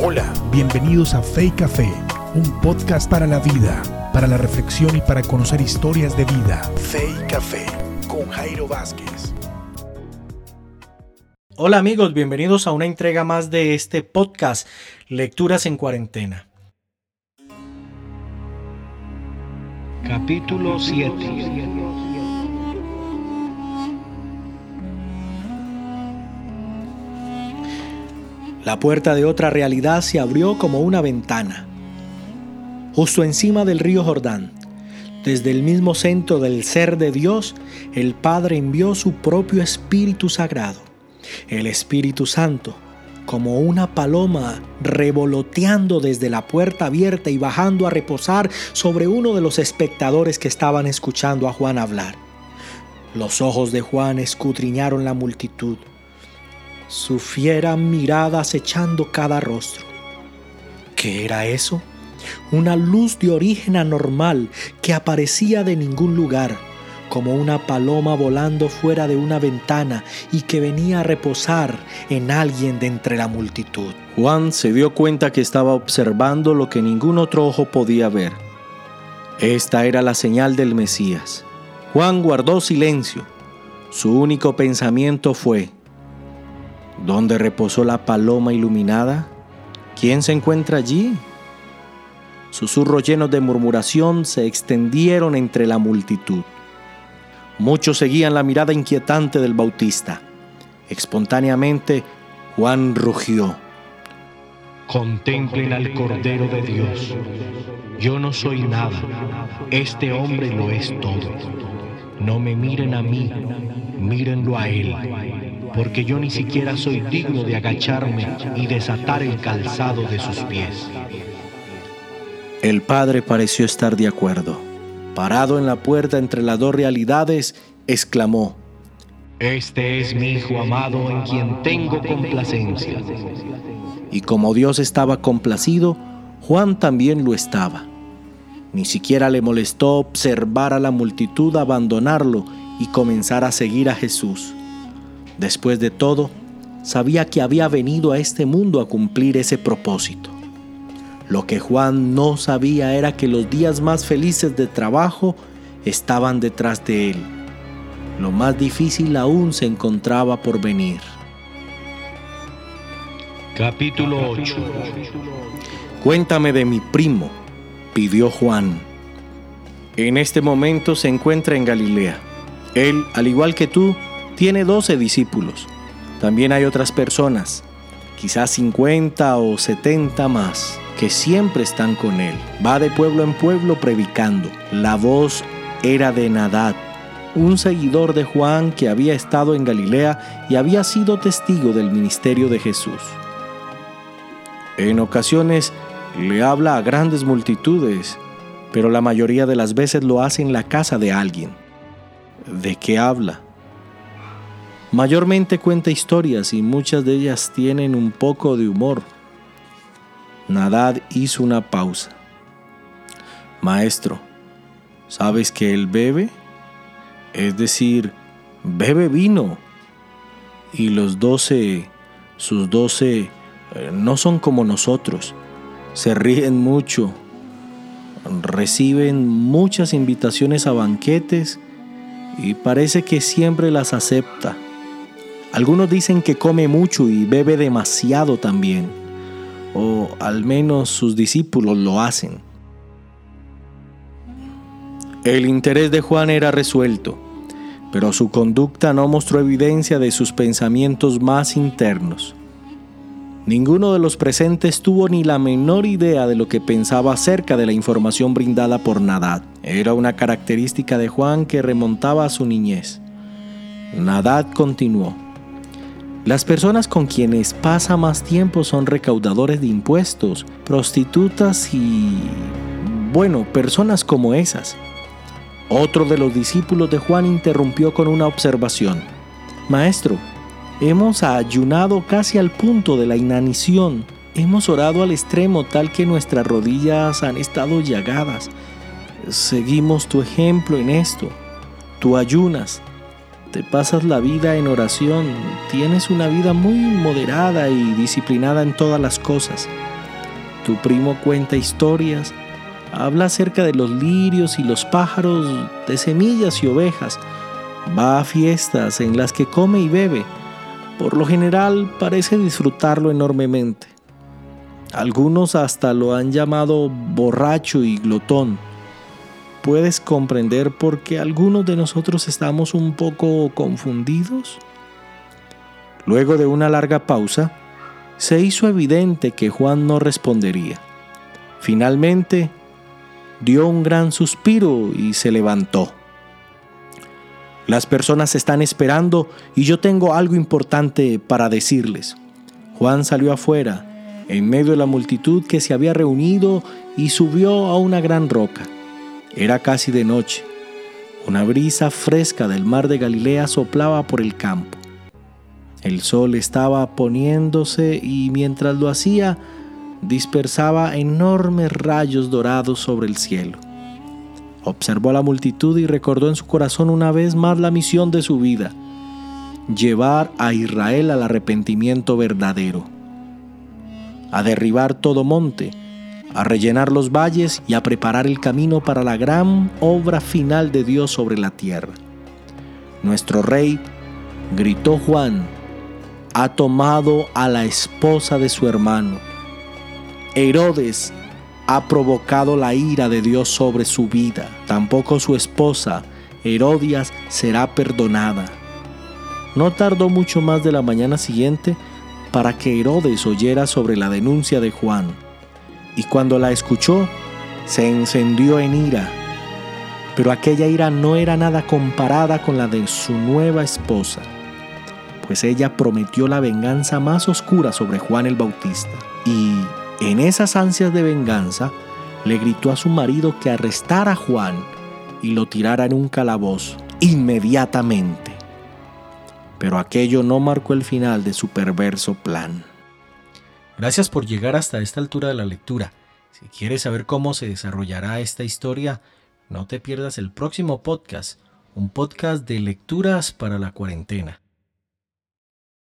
Hola, bienvenidos a Fe y Café, un podcast para la vida, para la reflexión y para conocer historias de vida. Fe y Café con Jairo Vázquez. Hola amigos, bienvenidos a una entrega más de este podcast, Lecturas en Cuarentena. Capítulo 7 La puerta de otra realidad se abrió como una ventana. Justo encima del río Jordán, desde el mismo centro del ser de Dios, el Padre envió su propio Espíritu Sagrado, el Espíritu Santo, como una paloma revoloteando desde la puerta abierta y bajando a reposar sobre uno de los espectadores que estaban escuchando a Juan hablar. Los ojos de Juan escudriñaron la multitud su fiera mirada acechando cada rostro. ¿Qué era eso? Una luz de origen anormal que aparecía de ningún lugar, como una paloma volando fuera de una ventana y que venía a reposar en alguien de entre la multitud. Juan se dio cuenta que estaba observando lo que ningún otro ojo podía ver. Esta era la señal del Mesías. Juan guardó silencio. Su único pensamiento fue, ¿Dónde reposó la paloma iluminada? ¿Quién se encuentra allí? Susurros llenos de murmuración se extendieron entre la multitud. Muchos seguían la mirada inquietante del Bautista. Espontáneamente, Juan rugió. Contemplen al Cordero de Dios. Yo no soy nada. Este hombre lo es todo. No me miren a mí, mírenlo a Él porque yo ni siquiera soy digno de agacharme y desatar el calzado de sus pies. El padre pareció estar de acuerdo. Parado en la puerta entre las dos realidades, exclamó, Este es mi Hijo amado en quien tengo complacencia. Y como Dios estaba complacido, Juan también lo estaba. Ni siquiera le molestó observar a la multitud abandonarlo y comenzar a seguir a Jesús. Después de todo, sabía que había venido a este mundo a cumplir ese propósito. Lo que Juan no sabía era que los días más felices de trabajo estaban detrás de él. Lo más difícil aún se encontraba por venir. Capítulo 8 Cuéntame de mi primo, pidió Juan. En este momento se encuentra en Galilea. Él, al igual que tú, tiene 12 discípulos. También hay otras personas, quizás 50 o 70 más, que siempre están con él. Va de pueblo en pueblo predicando. La voz era de Nadad, un seguidor de Juan que había estado en Galilea y había sido testigo del ministerio de Jesús. En ocasiones le habla a grandes multitudes, pero la mayoría de las veces lo hace en la casa de alguien. ¿De qué habla? Mayormente cuenta historias y muchas de ellas tienen un poco de humor. Nadad hizo una pausa. Maestro, ¿sabes que él bebe? Es decir, bebe vino. Y los doce, sus doce, eh, no son como nosotros. Se ríen mucho. Reciben muchas invitaciones a banquetes y parece que siempre las acepta. Algunos dicen que come mucho y bebe demasiado también, o al menos sus discípulos lo hacen. El interés de Juan era resuelto, pero su conducta no mostró evidencia de sus pensamientos más internos. Ninguno de los presentes tuvo ni la menor idea de lo que pensaba acerca de la información brindada por Nadad. Era una característica de Juan que remontaba a su niñez. Nadad continuó. Las personas con quienes pasa más tiempo son recaudadores de impuestos, prostitutas y... bueno, personas como esas. Otro de los discípulos de Juan interrumpió con una observación. Maestro, hemos ayunado casi al punto de la inanición. Hemos orado al extremo tal que nuestras rodillas han estado llagadas. Seguimos tu ejemplo en esto. Tú ayunas, te pasas la vida en oración, tienes una vida muy moderada y disciplinada en todas las cosas. Tu primo cuenta historias, habla acerca de los lirios y los pájaros, de semillas y ovejas, va a fiestas en las que come y bebe. Por lo general parece disfrutarlo enormemente. Algunos hasta lo han llamado borracho y glotón puedes comprender por qué algunos de nosotros estamos un poco confundidos? Luego de una larga pausa, se hizo evidente que Juan no respondería. Finalmente, dio un gran suspiro y se levantó. Las personas están esperando y yo tengo algo importante para decirles. Juan salió afuera, en medio de la multitud que se había reunido, y subió a una gran roca. Era casi de noche. Una brisa fresca del mar de Galilea soplaba por el campo. El sol estaba poniéndose y mientras lo hacía, dispersaba enormes rayos dorados sobre el cielo. Observó a la multitud y recordó en su corazón una vez más la misión de su vida, llevar a Israel al arrepentimiento verdadero, a derribar todo monte, a rellenar los valles y a preparar el camino para la gran obra final de Dios sobre la tierra. Nuestro rey, gritó Juan, ha tomado a la esposa de su hermano. Herodes ha provocado la ira de Dios sobre su vida. Tampoco su esposa, Herodias, será perdonada. No tardó mucho más de la mañana siguiente para que Herodes oyera sobre la denuncia de Juan y cuando la escuchó, se encendió en ira. Pero aquella ira no era nada comparada con la de su nueva esposa, pues ella prometió la venganza más oscura sobre Juan el Bautista. Y en esas ansias de venganza, le gritó a su marido que arrestara a Juan y lo tirara en un calabozo inmediatamente. Pero aquello no marcó el final de su perverso plan. Gracias por llegar hasta esta altura de la lectura. Si quieres saber cómo se desarrollará esta historia, no te pierdas el próximo podcast, un podcast de lecturas para la cuarentena.